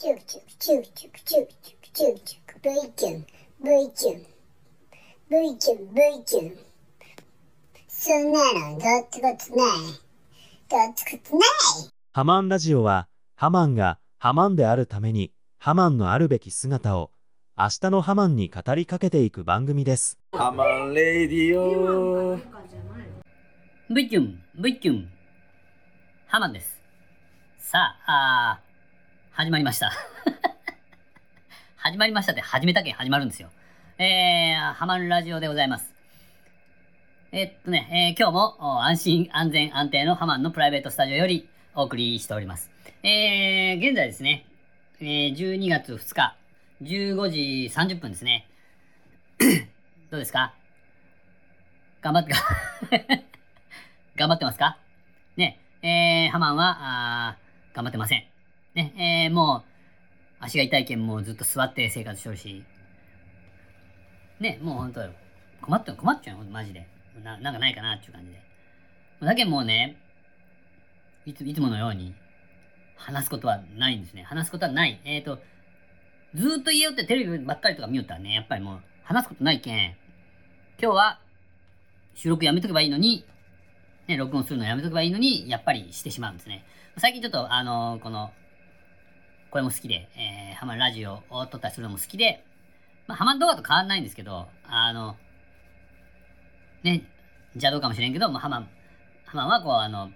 チュクチュクチュクチュクチュクチュクチュクチュク V キュン V キュン V キュン V キュンそんなのどってことないどってことないハマンラジオは、ハマンがハマンであるために、ハマンのあるべき姿を、明日のハマンに語りかけていく番組です。ハマンレディオブイキュン、ブイキュン。ハマンです。さあ、あー始まりました。始まりましたって始めたけん始まるんですよ。えー、ハマンラジオでございます。えっとね、えー今日も安心安全安定のハマンのプライベートスタジオよりお送りしております。えー、現在ですね、えー12月2日、15時30分ですね。どうですか？頑張ってか 頑張ってますか？ね、えー、ハマンは、あ頑張ってません。ね、えー、もう、足が痛いけんもうずっと座って生活してるし、ね、もう本当よ。困って困っちゃうよ、マジで。ななんかないかなっていう感じで。だけどもうね、いついつものように、話すことはないんですね。話すことはない。えっ、ー、と、ずっと家よってテレビばっかりとか見よったらね、やっぱりもう話すことないけん、今日は収録やめとけばいいのに、ね、録音するのやめとけばいいのに、やっぱりしてしまうんですね。最近ちょっと、あのこの、これも好きで、えー、ハマンラジオを撮ったりするのも好きで、まあ、ハマン動画と変わんないんですけど、あの、ね、邪道かもしれんけど、まあ、ハマン、ハマンはこう、あの、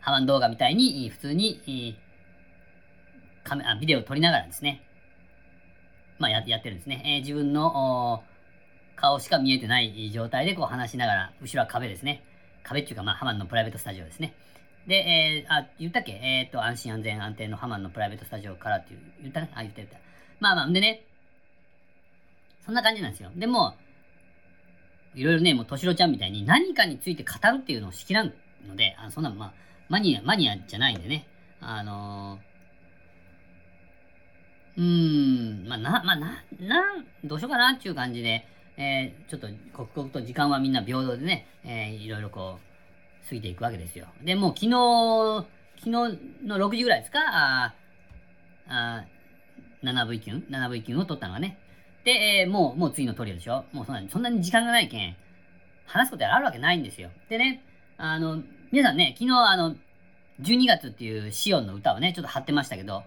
ハマン動画みたいに、普通に、カメあビデオを撮りながらですね、まあややってるんですね。えー自分の顔しか見えてない状態でこう話しながら、後ろは壁ですね。壁っていうか、まあ、ハマンのプライベートスタジオですね。で、えーあ、言ったっけ？えっ、と、安心安全安定のハマンのプライベートスタジオからっていう、言ったね？あ、言った言った。まあまあ、でね、そんな感じなんですよ。でも、いろいろね、もう、としろちゃんみたいに何かについて語るっていうのをしきらんので、あそんな、まあ、マニア、マニアじゃないんでね、あのーうーん、まあ、な、まあ、な、なん、どうしようかなっていう感じで、えー、ちょっと刻々と時間はみんな平等でね、えー、いろいろこう、過ぎていくわけですよ。で、もう昨日、昨日の6時ぐらいですか？ああ 7V キュン ?7V キュンを取ったのがね。で、えーもう、もう次のトリオでしょ？もうそんなに、そんなに時間がないけん、話すことあるわけないんですよ。でね、あの、皆さんね、昨日あの、12月っていうシオンの歌をね、ちょっと貼ってましたけど、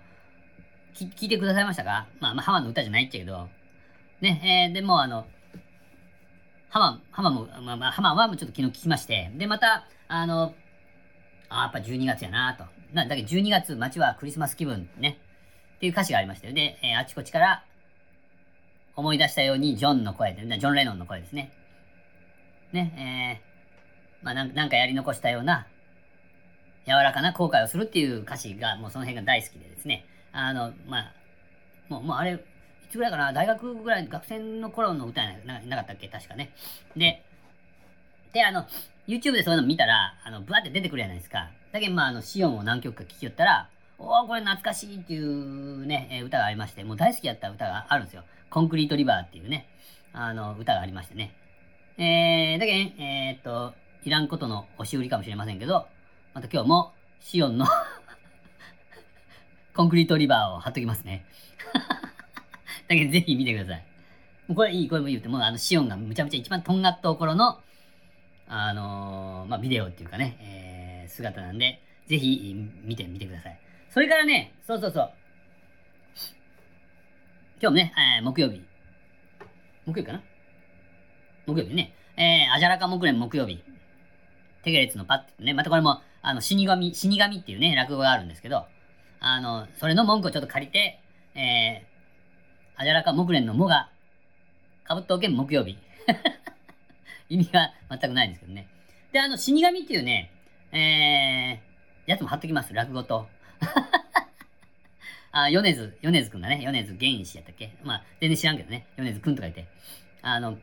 き聞いてくださいましたか？まあ、まあ、ハマの歌じゃないっちゃけど、ね、えー、でもあの、ハマ、ハマも、まあ、まあ、ハマはちょっと昨日聞きまして、で、また、あの、あやっぱ12月やなと。なだけど12月、街はクリスマス気分ね。っていう歌詞がありましたよ。で、えーあちこちから思い出したように、ジョンの声で、ジョン・レノンの声ですね。ね、えー、まあなん、なんかやり残したような、柔らかな後悔をするっていう歌詞が、もうその辺が大好きでですね。あの、まあ、もう、もうあれ、いつぐらいかな、大学ぐらい、学生の頃の歌やななかったっけ？確かね。で、で、あの、YouTube でそういうの見たら、あの、ブワって出てくるじゃないですか。だけど、まあ、あの、シオンを何曲か聴きよったら、おおこれ懐かしいっていうね、歌がありまして、もう大好きやった歌があるんですよ。コンクリートリバーっていうね、あの、歌がありましてね。えー、だけど、えーっと、いらんことの押し売りかもしれませんけど、また今日も、シオンの コンクリートリバーを貼っときますね。だけどぜひ見てください。これいい、これも言うて、もうあのシオンがむちゃむちゃ一番とんがった頃の、あのーまあ、ビデオっていうかね、えー姿なんで、ぜひ見てみてください。それからね、そうそうそう。今日もね、えー木曜日。木曜日かな？木曜日ね。えー、アジャラカ木蓮木曜日。テゲレツのパッてね、またこれも、あの、死神、死神っていうね、落語があるんですけど、あの、それの文句をちょっと借りて、えー、アジャラカ木蓮のもが、かぶっておけん木曜日。意味が全くないんですけどね。で、あの、死神っていうね、えー、やつも貼っときます、落語と。あ、米津、米津くんだね。米津玄師やったっけ？まあ、全然知らんけどね。米津くんとか言って。あの、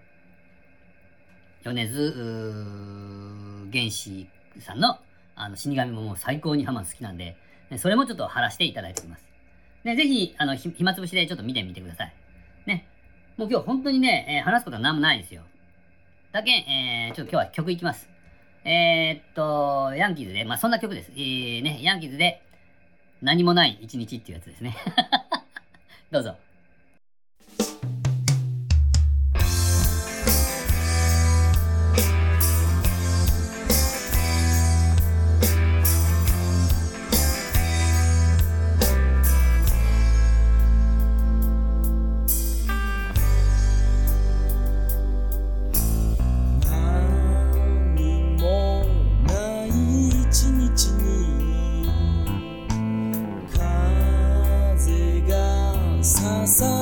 米津、うー玄師さんの、あの、死神ももう最高にハマン好きなんで、それもちょっと貼らせていただいております。ね、ぜひ、あの、暇つぶしでちょっと見てみてください。ね。もう今日本当にね、えー話すことは何もないですよ。だけん、えー、ちょっと今日は曲いきます。えー、っと、ヤンキーズで、まあそんな曲です。えー、ね、ヤンキーズで、何もない一日っていうやつですね。どうぞ。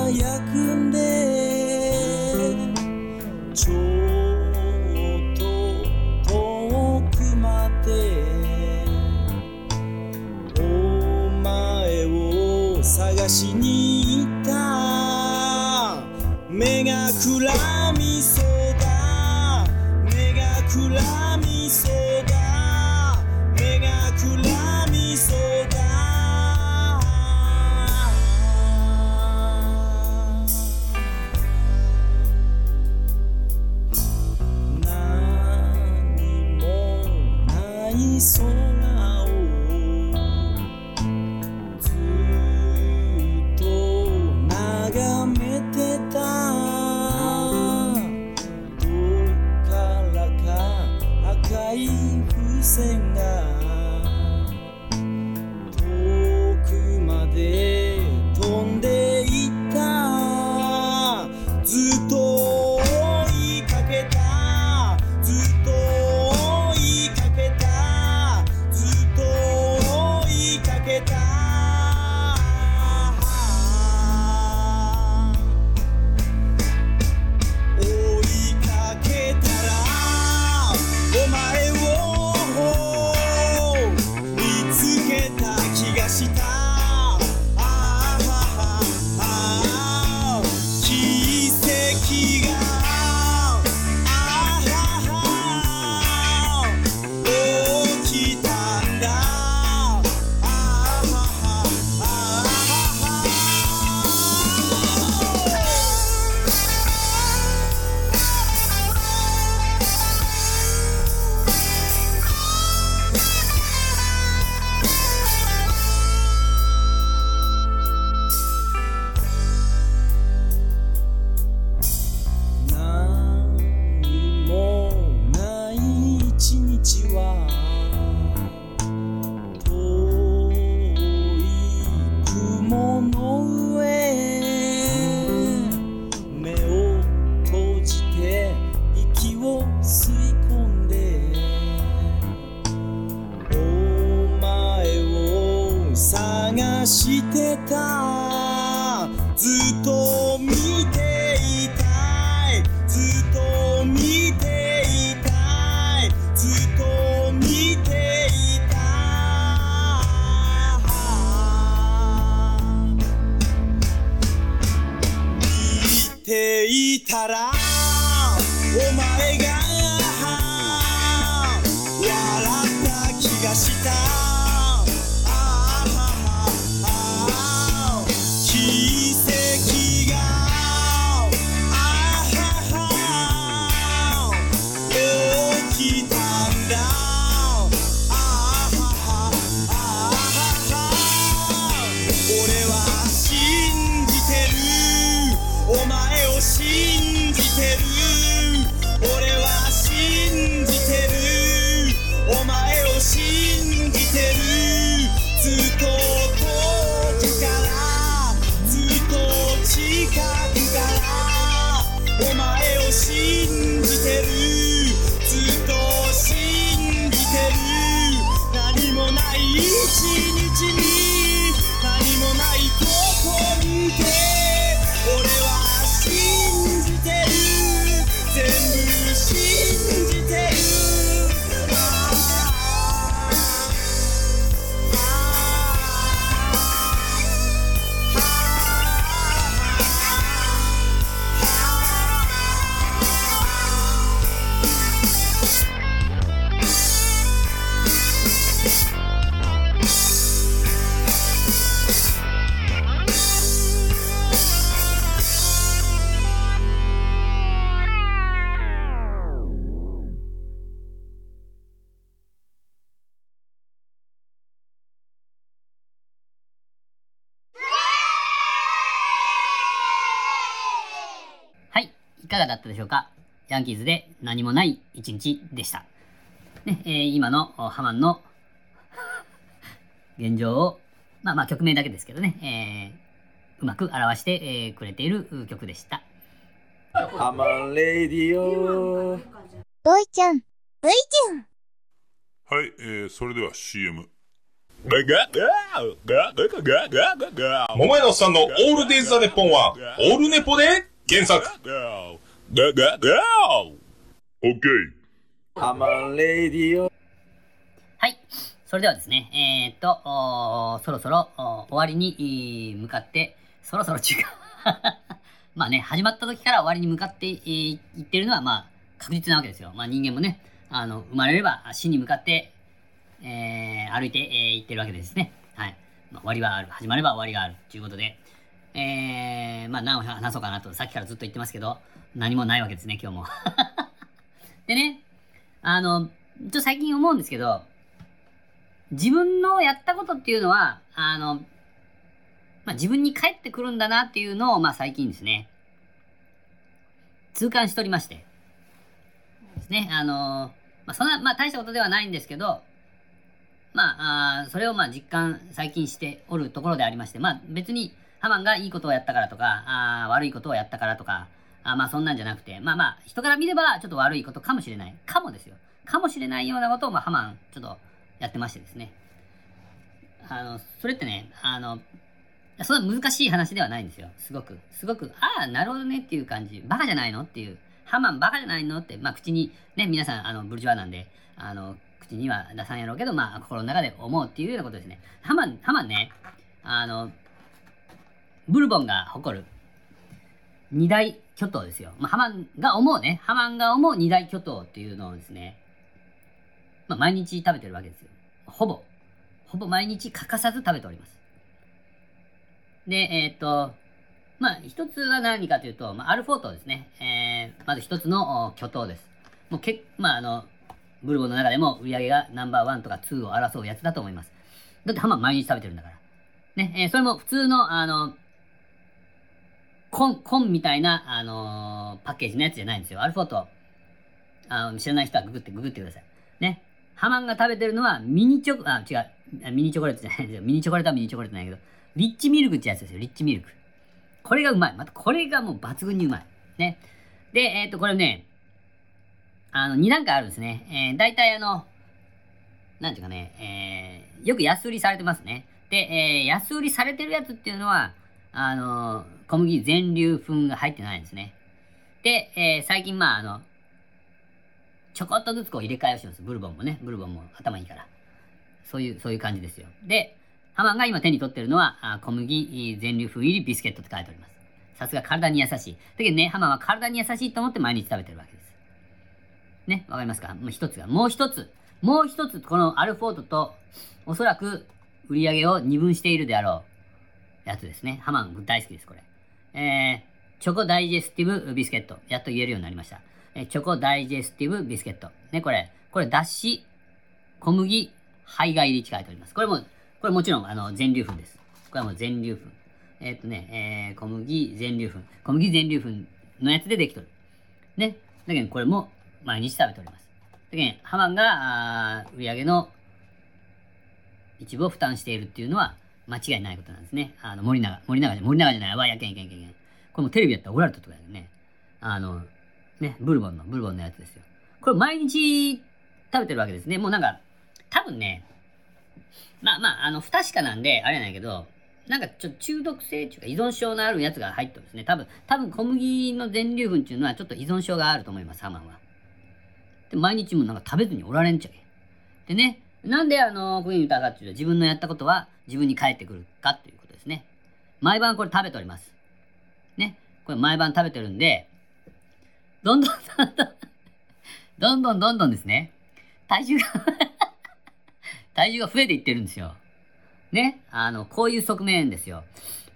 ささやくんでいかがだったでしょうか？ヤンキーズで何もない一日でした。ね、えー今のおハマンの 現状を、まあまあ曲名だけですけどね、えーうまく表して、えーくれているう曲でした。ハマンレディオボイちゃん、ボイちゃん。はい、えー、それでは CM。桃屋のおっさんのオールデイズ・ザ・ネッポンは、オールネポで検索。オッケー。ハマンレディオはい。それではですね、えーっと、そろそろ終わりにえー向かって、そろそろ違う。まあね、始まった時から終わりに向かって、えーいってるのは、まあ、確実なわけですよ。まあ人間もね、あの、生まれれば死に向かって、えー歩いてい、えー行ってるわけですね。はい。まあ、終わりはある。始まれば終わりがある。ということで、えー、まあ何を話そうかなと、さっきからずっと言ってますけど、何もないわけですね、今日も。でね、あの、ちょ最近思うんですけど、自分のやったことっていうのは、あの、まあ、自分に返ってくるんだなっていうのを、まあ、最近ですね、痛感しておりまして、ですね、あの、まあ、そんな、まあ、大したことではないんですけど、まあ、あそれをまあ実感最近しておるところでありまして、まあ別にハマンがいいことをやったからとか、あ悪いことをやったからとか、あまあそんなんじゃなくて、まあまあ人から見ればちょっと悪いことかもしれない。かもですよ。かもしれないようなことをまあハマンちょっとやってましてですね。あの、それってね、あの、そんな難しい話ではないんですよ。すごく。すごく、ああ、なるほどねっていう感じ。バカじゃないのっていう。ハマンバカじゃないのって、まあ口に、ね、皆さん、あの、ブルジョワなんで、あの、口には出さんやろうけど、まあ心の中で思うっていうようなことですね。ハマン、ハマンね、あの、ブルボンが誇る二大巨頭ですよ。まあ、ハマンが思うね、ハマンが思う二大巨頭っていうのをですね、まあ、毎日食べてるわけですよ。ほぼ、ほぼ毎日欠かさず食べております。で、えーっと、まあ、一つは何かというと、まあ、アルフォートですね。えー、まず一つの巨頭です。もうけ、まあ、あの、ブルボンの中でも売り上げがナンバーワンとかツーを争うやつだと思います。だってハマン毎日食べてるんだから。ね、えーそれも普通の、あの、コン、コンみたいな、あのーパッケージのやつじゃないんですよ。アルフォート。あの、知らない人はググって、ググってください。ね。ハマンが食べてるのはミニチョコ、あ、違う。ミニチョコレートじゃないですよ。ミニチョコレートはミニチョコレートなんやけど、リッチミルクってやつですよ。リッチミルク。これがうまい。またこれがもう抜群にうまい。ね。で、えっ、と、これね、あの、2段階あるんですね。えー、大体あの、なんていうかね、えー、よく安売りされてますね。で、えー、安売りされてるやつっていうのは、あの、小麦全粒粉が入ってないんですね。で、えー、最近まああの、ちょこっとずつこう入れ替えをします。ブルボンもね。ブルボンも頭いいから。そういう、そういう感じですよ。で、ハマンが今手に取ってるのは、あ小麦全粒粉入りビスケットって書いております。さすが体に優しい。だけどね、ハマンは体に優しいと思って毎日食べてるわけです。ね、わかりますか？もう一つが、もう一つ、もう一つ、このアルフォートと、おそらく売り上げを二分しているであろうやつですね。ハマン大好きです、これ。えー、チョコダイジェスティブビスケット。やっと言えるようになりました。えーチョコダイジェスティブビスケット。ね、これ、これ脱脂、小麦、胚芽入りって書いております。これも、これもちろん、あの、全粒粉です。これはもう全粒粉。えーっとね、えー、小麦全粒粉。小麦全粒粉のやつでできとる。ね。だけど、これも毎日食べております。だけど、ハマンが、あー売り上げの一部を負担しているっていうのは、間違いないことなんですね。あの、森永、森永じゃ、森永じゃない、わ、やけんやけんやけんやけん。これもテレビやったら怒られたとかだよね。あの、ね、ブルボンの、ブルボンのやつですよ。これ毎日食べてるわけですね。もうなんか、多分ね、まあまあ、あの、不確かなんで、あれやなんやけど、なんかちょっと中毒性っていうか依存症のあるやつが入ってるんですね。多分、多分小麦の全粒粉っていうのはちょっと依存症があると思います、ハマンは。で、毎日もなんか食べずにおられんちゃけ。でね、なんであの、こういうふうに言ったかっていうと、自分のやったことは自分に返ってくるかっていうことですね。毎晩これ食べております。ね。これ毎晩食べてるんで、どんどんどんどん、どんどんどんどんですね、体重が体重が増えていってるんですよ。ね。あの、こういう側面ですよ。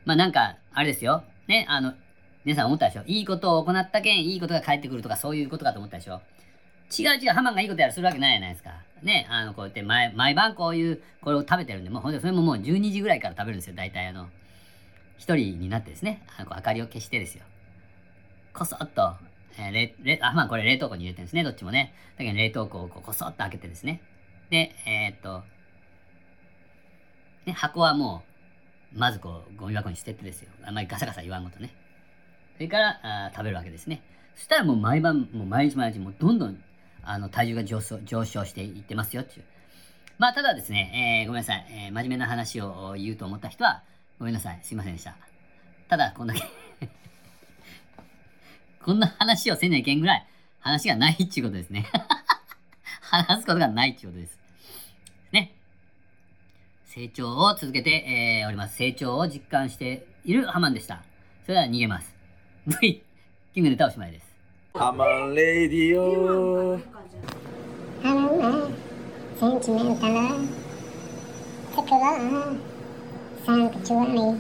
まあなんか、あれですよ。ね。あの、皆さん思ったでしょ？いいことを行ったけん、いいことが返ってくるとか、そういうことかと思ったでしょ？違う違う、ハマンがいいことやるするわけないじゃないですか。ね。あの、こうやって毎毎晩こういう、これを食べてるんで、もうほんで、それももう12時ぐらいから食べるんですよ。大体あの、一人になってですね。あのこう明かりを消してですよ。こそっと、えー冷冷あ、まあこれ冷凍庫に入れてるんですね、どっちもね。だけど冷凍庫をこうこそっと開けてですね。で、えーっと、ね、箱はもう、まずこう、ゴミ箱に捨ててですよ。あんまりガサガサ言わんことね。それからあ食べるわけですね。そしたらもう毎晩、もう毎日毎日、もうどんどんあの体重が上昇上昇していってますよっていう。まあ、ただですね、えーごめんなさい、えー真面目な話を言うと思った人は、ごめんなさい、すいませんでした。ただ、こんだけ こんな話をせんにゃいけんぐらい、話がないっていうことですね。話すことがないっていうことです。ね。成長を続けて、えーおります。成長を実感しているハマンでした。それでは逃げます。V、キングネタおしまいです。ハマンレディオあの